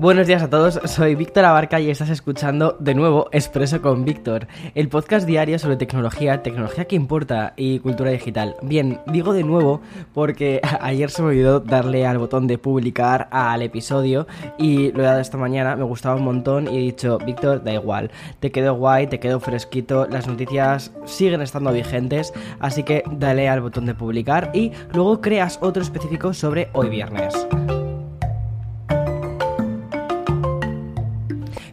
Buenos días a todos, soy Víctor Abarca y estás escuchando de nuevo Expreso con Víctor, el podcast diario sobre tecnología, tecnología que importa y cultura digital. Bien, digo de nuevo porque ayer se me olvidó darle al botón de publicar al episodio y lo he dado esta mañana, me gustaba un montón y he dicho, Víctor, da igual, te quedo guay, te quedo fresquito, las noticias siguen estando vigentes, así que dale al botón de publicar y luego creas otro específico sobre hoy viernes.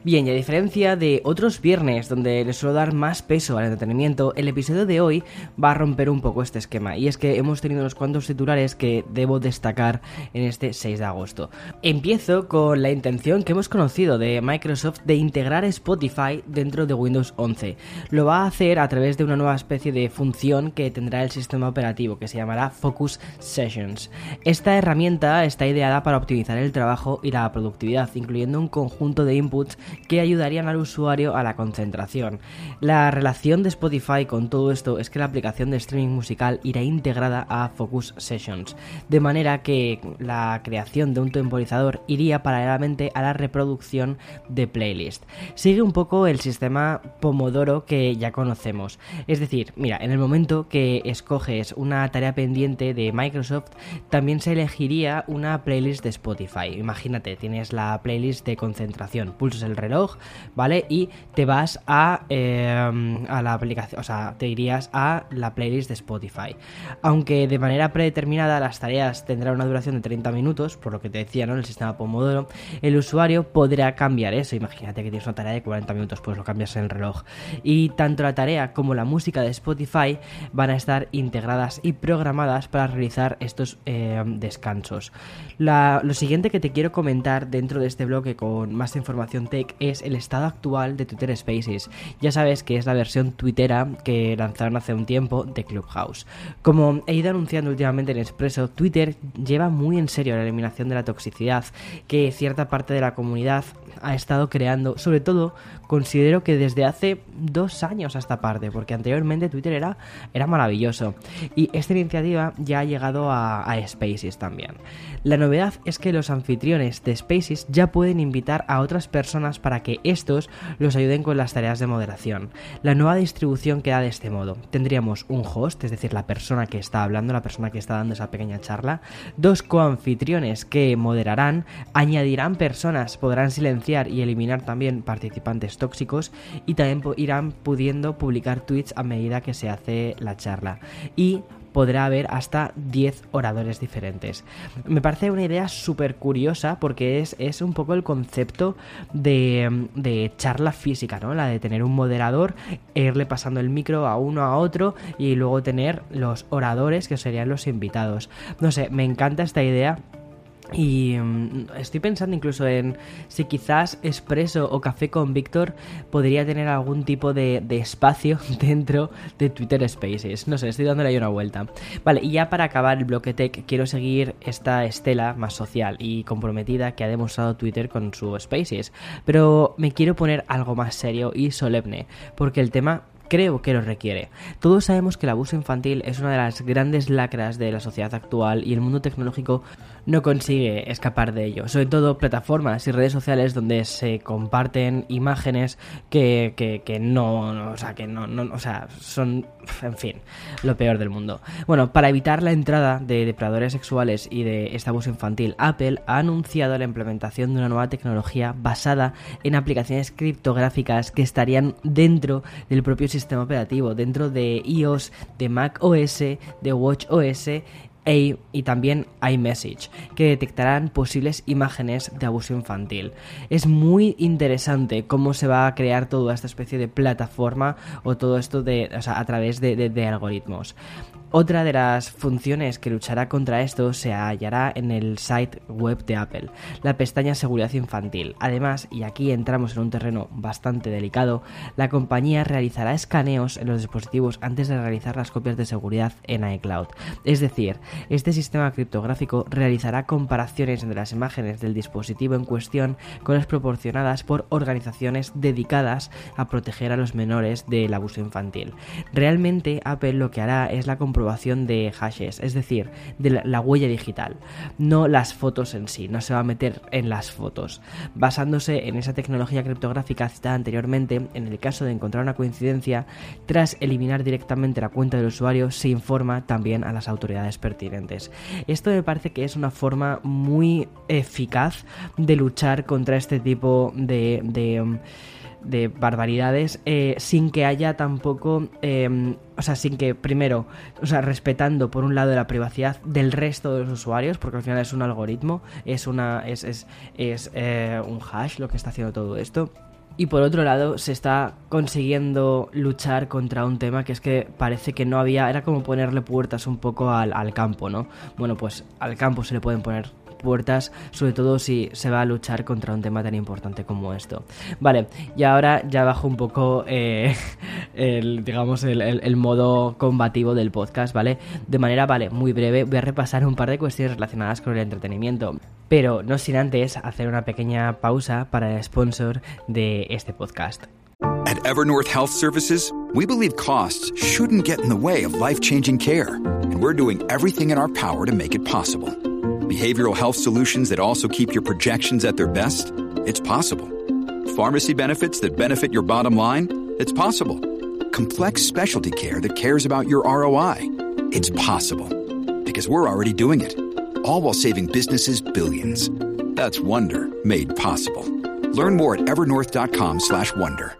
Bien, y a diferencia de otros viernes donde les suelo dar más peso al entretenimiento, el episodio de hoy va a romper un poco este esquema. Y es que hemos tenido unos cuantos titulares que debo destacar en este 6 de agosto. Empiezo con la intención que hemos conocido de Microsoft de integrar Spotify dentro de Windows 11. Lo va a hacer a través de una nueva especie de función que tendrá el sistema operativo que se llamará Focus Sessions. Esta herramienta está ideada para optimizar el trabajo y la productividad, incluyendo un conjunto de inputs que ayudarían al usuario a la concentración. La relación de Spotify con todo esto es que la aplicación de streaming musical irá integrada a Focus Sessions, de manera que la creación de un temporizador iría paralelamente a la reproducción de playlist. Sigue un poco el sistema Pomodoro que ya conocemos. Es decir, mira, en el momento que escoges una tarea pendiente de Microsoft, también se elegiría una playlist de Spotify. Imagínate, tienes la playlist de concentración, pulsas el reloj, ¿vale? Y te vas a, em, a la aplicación, o sea, te irías a la playlist de Spotify. Aunque de manera predeterminada las tareas tendrán una duración de 30 minutos, por lo que te decía, ¿no? El sistema Pomodoro, el usuario podrá cambiar eso. Imagínate que tienes una tarea de 40 minutos, pues lo cambias en el reloj. Y tanto la tarea como la música de Spotify van a estar integradas y programadas para realizar estos em, descansos. lo siguiente que te quiero comentar dentro de este bloque con más información tech es el estado actual de Twitter Spaces. Ya sabes que es la versión twittera que lanzaron hace un tiempo de Clubhouse. Como he ido anunciando últimamente en Expreso, Twitter lleva muy en serio la eliminación de la toxicidad que cierta parte de la comunidad ha estado creando, sobre todo considero que desde hace dos años a esta parte, porque anteriormente Twitter era, era maravilloso. Y esta iniciativa ya ha llegado a, a Spaces también. La novedad es que los anfitriones de Spaces ya pueden invitar a otras personas para que estos los ayuden con las tareas de moderación. La nueva distribución queda de este modo. Tendríamos un host, es decir, la persona que está hablando, la persona que está dando esa pequeña charla, dos coanfitriones que moderarán, añadirán personas, podrán silenciar y eliminar también participantes tóxicos y también irán pudiendo publicar tweets a medida que se hace la charla. Y podrá haber hasta 10 oradores diferentes. Me parece una idea súper curiosa porque es, es, un poco el concepto de, de, charla física, ¿no? La de tener un moderador, irle pasando el micro a uno a otro y luego tener los oradores que serían los invitados. No sé, me encanta esta idea y mm, estoy pensando incluso en si quizás Expreso o Café con Víctor podría tener algún tipo de, espacio dentro de Twitter Spaces. No sé, estoy dándole ahí una vuelta. Vale, y ya para acabar el bloque tech, quiero seguir esta estela más social y comprometida que ha demostrado Twitter con su Spaces. Pero me quiero poner algo más serio y solemne, porque el tema creo que lo requiere. Todos sabemos que el abuso infantil es una de las grandes lacras de la sociedad actual y el mundo tecnológico no consigue escapar de ello. Sobre todo plataformas y redes sociales donde se comparten imágenes que, que, no, o sea, que no, no, o sea, son, en fin, lo peor del mundo. Bueno, para evitar la entrada de depredadores sexuales y de este abuso infantil, Apple ha anunciado la implementación de una nueva tecnología basada en aplicaciones criptográficas que estarían dentro del propio sistema operativo, dentro de iOS, de Mac OS, de Watch OS y también iMessage, que detectarán posibles imágenes de abuso infantil. Es muy interesante cómo se va a crear toda esta especie de plataforma o todo esto de, a través de algoritmos. Otra de las funciones que luchará contra esto se hallará en el site web de Apple, la pestaña Seguridad Infantil. Además, y aquí entramos en un terreno bastante delicado, la compañía realizará escaneos en los dispositivos antes de realizar las copias de seguridad en iCloud. Es decir, este sistema criptográfico realizará comparaciones entre las imágenes del dispositivo en cuestión con las proporcionadas por organizaciones dedicadas a proteger a los menores del abuso infantil. Realmente Apple lo que hará es la comprobación de hashes, es decir, de la, huella digital, no las fotos en sí, no se va a meter en las fotos. Basándose en esa tecnología criptográfica citada anteriormente, en el caso de encontrar una coincidencia, tras eliminar directamente la cuenta del usuario, se informa también a las autoridades pertinentes. Esto me parece que es una forma muy eficaz de luchar contra este tipo de, de barbaridades eh, sin que haya tampoco, em, o sea, sin que primero, o sea, respetando por un lado la privacidad del resto de los usuarios, porque al final es un algoritmo, es una, es, es, es eh, un hash lo que está haciendo todo esto. Y por otro lado, se está consiguiendo luchar contra un tema que es que parece que no había, era como ponerle puertas un poco al, al campo, ¿no? Bueno, pues al campo se le pueden poner puertas, sobre todo si se va a luchar contra un tema tan importante como esto. Vale, y ahora ya bajo un poco eh, el, digamos, el, modo combativo del podcast, ¿vale? De manera, vale, muy breve, voy a repasar un par de cuestiones relacionadas con el entretenimiento. Pero no sin antes hacer una pequeña pausa para el sponsor de este podcast. At Evernorth Health Services, we believe costs shouldn't get in the way of life-changing care, and we're doing everything in our power to make it possible. Behavioral health solutions that also keep your projections at their best? It's possible. Pharmacy benefits that benefit your bottom line? It's possible. Complex specialty care that cares about your ROI? It's possible. Because we're already doing it. All while saving businesses billions. That's Wonder made possible. Learn more at evernorth.com/wonder.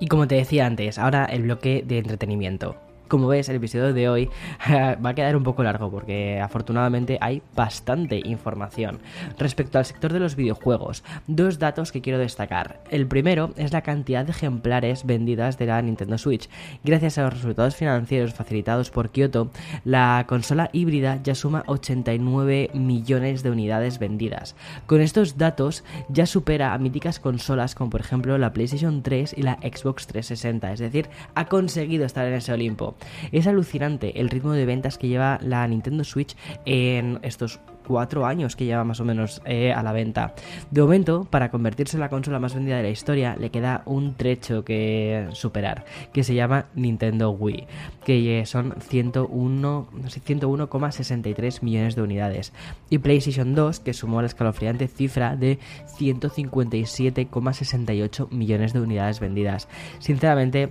Y como te decía antes, ahora el bloque de entretenimiento. Como ves, el episodio de hoy va a quedar un poco largo porque afortunadamente hay bastante información. Respecto al sector de los videojuegos, dos datos que quiero destacar. El primero es la cantidad de ejemplares vendidas de la Nintendo Switch. Gracias a los resultados financieros facilitados por Kyoto, la consola híbrida ya suma 89 millones de unidades vendidas. Con estos datos ya supera a míticas consolas como por ejemplo la PlayStation 3 y la Xbox 360, es decir, ha conseguido estar en ese Olimpo. Es alucinante el ritmo de ventas que lleva la Nintendo Switch en estos cuatro años que lleva más o menos eh, a la venta. De momento, para convertirse en la consola más vendida de la historia, le queda un trecho que superar, que se llama Nintendo Wii, que son 101,63 millones de unidades. Y PlayStation 2, que sumó la escalofriante cifra de 157,68 millones de unidades vendidas. Sinceramente,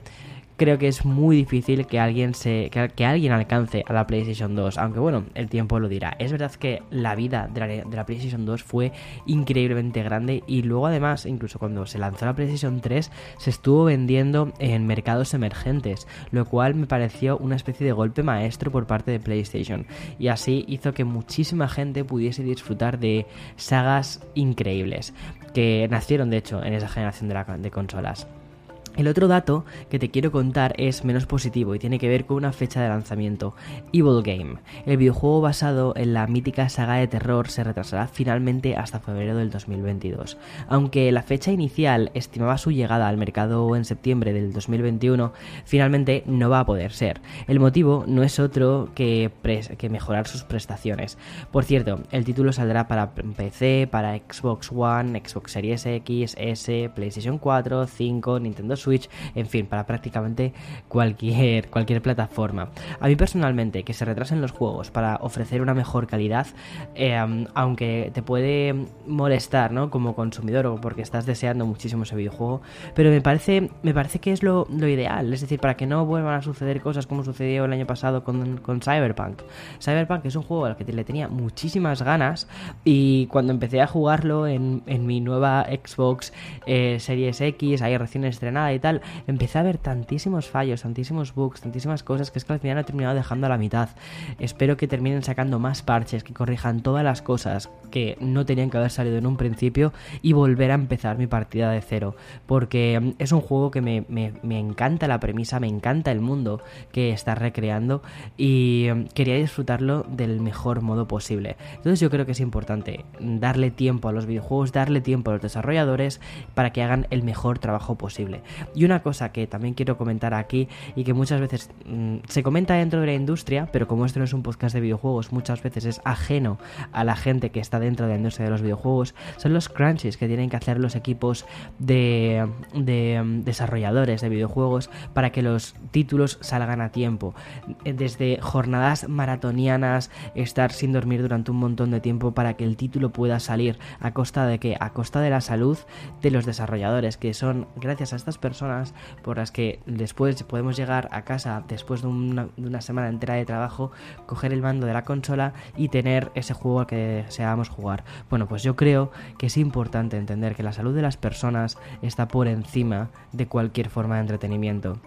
creo que es muy difícil que alguien se que, alguien alcance a la PlayStation 2, aunque bueno, el tiempo lo dirá. Es verdad que la vida de la, PlayStation 2 fue increíblemente grande y luego además, incluso cuando se lanzó la PlayStation 3, se estuvo vendiendo en mercados emergentes, lo cual me pareció una especie de golpe maestro por parte de PlayStation y así hizo que muchísima gente pudiese disfrutar de sagas increíbles que nacieron de hecho en esa generación de consolas. El otro dato que te quiero contar es menos positivo y tiene que ver con una fecha de lanzamiento, Evil Game. El videojuego basado en la mítica saga de terror se retrasará finalmente hasta febrero del 2022. Aunque la fecha inicial estimaba su llegada al mercado en septiembre del 2021, finalmente no va a poder ser. El motivo no es otro que, mejorar sus prestaciones. Por cierto, el título saldrá para PC, para Xbox One, Xbox Series X, S, PlayStation 4, 5, Nintendo Switch, en fin, para prácticamente cualquier, cualquier plataforma. A mí personalmente, que se retrasen los juegos para ofrecer una mejor calidad, eh, aunque te puede molestar, ¿no? Como consumidor o porque estás deseando muchísimo ese videojuego, pero me parece, me parece que es lo, ideal, es decir, para que no vuelvan a suceder cosas como sucedió el año pasado con, Cyberpunk. Cyberpunk es un juego al que le tenía muchísimas ganas y cuando empecé a jugarlo en, mi nueva Xbox eh, Series X, ahí recién estrenada y tal, empecé a ver tantísimos fallos, tantísimos bugs, tantísimas cosas que es que al final he terminado dejando a la mitad. Espero que terminen sacando más parches, que corrijan todas las cosas que no tenían que haber salido en un principio y volver a empezar mi partida de cero. Porque mm, es un juego que me, me encanta la premisa, me encanta el mundo que está recreando y mm, quería disfrutarlo del mejor modo posible. Entonces yo creo que es importante darle tiempo a los videojuegos, darle tiempo a los desarrolladores para que hagan el mejor trabajo posible. Y una cosa que también quiero comentar aquí y que muchas veces mm, se comenta dentro de la industria, pero como esto no es un podcast de videojuegos, muchas veces es ajeno a la gente que está dentro de la industria de los videojuegos, son los crunches que tienen que hacer los equipos de, de mm, desarrolladores de videojuegos para que los títulos salgan a tiempo. Desde jornadas maratonianas, estar sin dormir durante un montón de tiempo para que el título pueda salir a costa de que a costa de la salud de los desarrolladores que son gracias a estas personas por las que después podemos llegar a casa después de una, semana entera de trabajo coger el mando de la consola y tener ese juego al que deseamos jugar. Bueno pues yo creo que es importante entender que la salud de las personas está por encima de cualquier forma de entretenimiento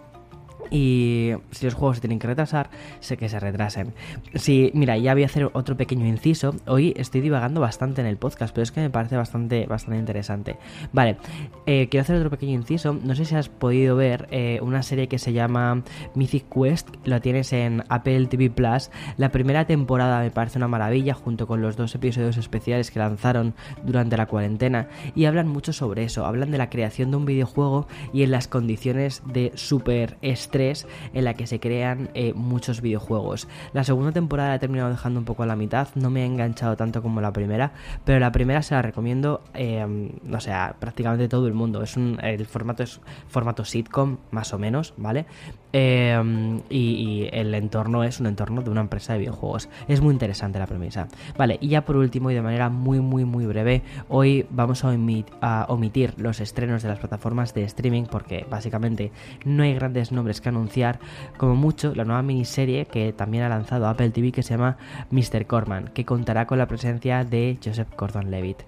y si los juegos se tienen que retrasar, sé que se retrasen. Sí, mira, ya voy a hacer otro pequeño inciso. Hoy estoy divagando bastante en el podcast, pero es que me parece bastante, bastante interesante. Vale, eh, quiero hacer otro pequeño inciso. No sé si has podido ver eh, una serie que se llama Mythic Quest. Lo tienes en Apple TV Plus. La primera temporada me parece una maravilla, junto con los dos episodios especiales que lanzaron durante la cuarentena. Y hablan mucho sobre eso. Hablan de la creación de un videojuego y en las condiciones de super estrés en la que se crean eh, muchos videojuegos. La segunda temporada la he terminado dejando un poco a la mitad, no me ha enganchado tanto como la primera, pero la primera se la recomiendo, eh, o sea, prácticamente todo el mundo. Es un, el formato es formato sitcom, más o menos, ¿vale? Eh, y, el entorno es un entorno de una empresa de videojuegos. Es muy interesante la premisa. Vale, y ya por último y de manera muy, muy, muy breve, hoy vamos a, a omitir los estrenos de las plataformas de streaming porque básicamente no hay grandes nombres que anunciar, como mucho, la nueva miniserie que también ha lanzado Apple TV que se llama Mr. Corman, que contará con la presencia de Joseph Gordon-Levitt.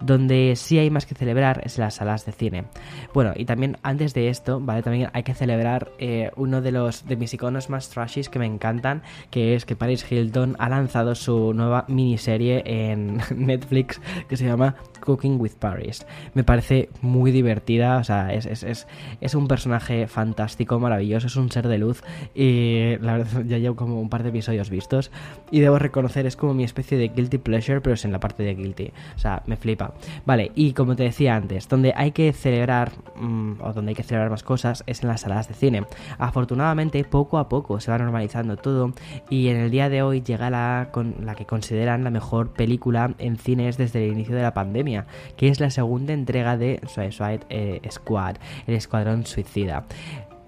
Donde sí hay más que celebrar es las salas de cine. Bueno, y también antes de esto, ¿vale? También hay que celebrar eh, uno de los de mis iconos más trashies que me encantan, que es que Paris Hilton ha lanzado su nueva miniserie en Netflix que se llama Cooking with Paris. Me parece muy divertida, o sea, es, es, es un personaje fantástico, maravilloso es un ser de luz y la verdad ya llevo como un par de episodios vistos y debo reconocer es como mi especie de guilty pleasure pero es en la parte de guilty, o sea, me flipa. Vale, y como te decía antes, donde hay que celebrar mm, o donde hay que celebrar más cosas es en las salas de cine. Afortunadamente poco a poco se va normalizando todo y en el día de hoy llega la, con, la que consideran la mejor película en cines desde el inicio de la pandemia, que es la segunda entrega de Suicide eh, Squad, el Escuadrón Suicida.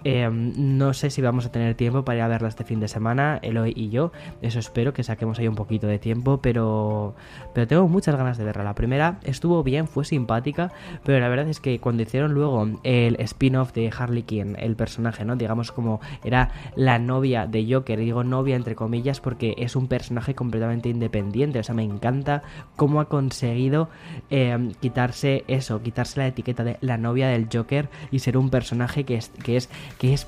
Em, no sé si vamos a tener tiempo para ir a verla este fin de semana, Eloy y yo. Eso espero que saquemos ahí un poquito de tiempo, pero, pero tengo muchas ganas de verla. La primera estuvo bien, fue simpática, pero la verdad es que cuando hicieron luego el spin-off de Harley Quinn, el personaje, ¿no? Digamos como era la novia de Joker, digo novia entre comillas porque es un personaje completamente independiente. O sea, me encanta cómo ha conseguido em, quitarse eso, quitarse la etiqueta de la novia del Joker y ser un personaje que es, que es que es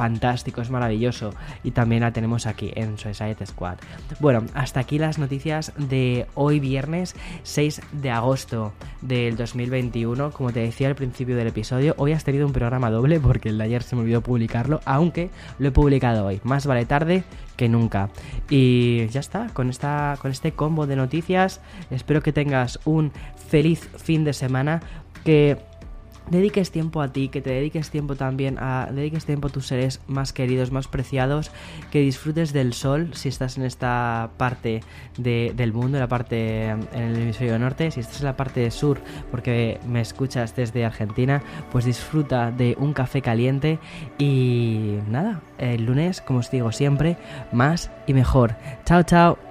fantástico, es maravilloso. Y también la tenemos aquí en Suicide Squad. Bueno, hasta aquí las noticias de hoy viernes 6 de agosto del 2021. Como te decía al principio del episodio, hoy has tenido un programa doble porque el de ayer se me olvidó publicarlo, aunque lo he publicado hoy. Más vale tarde que nunca. Y ya está, con, esta, con este combo de noticias, espero que tengas un feliz fin de semana. Que dediques tiempo a ti, que te dediques tiempo también a dediques tiempo a tus seres más queridos, más preciados, que disfrutes del sol si estás en esta parte del mundo, en la parte en el hemisferio norte, si estás en la parte sur porque me escuchas desde Argentina, pues disfruta de un café caliente y nada, el lunes, como os digo siempre, más y mejor. Chao, chao.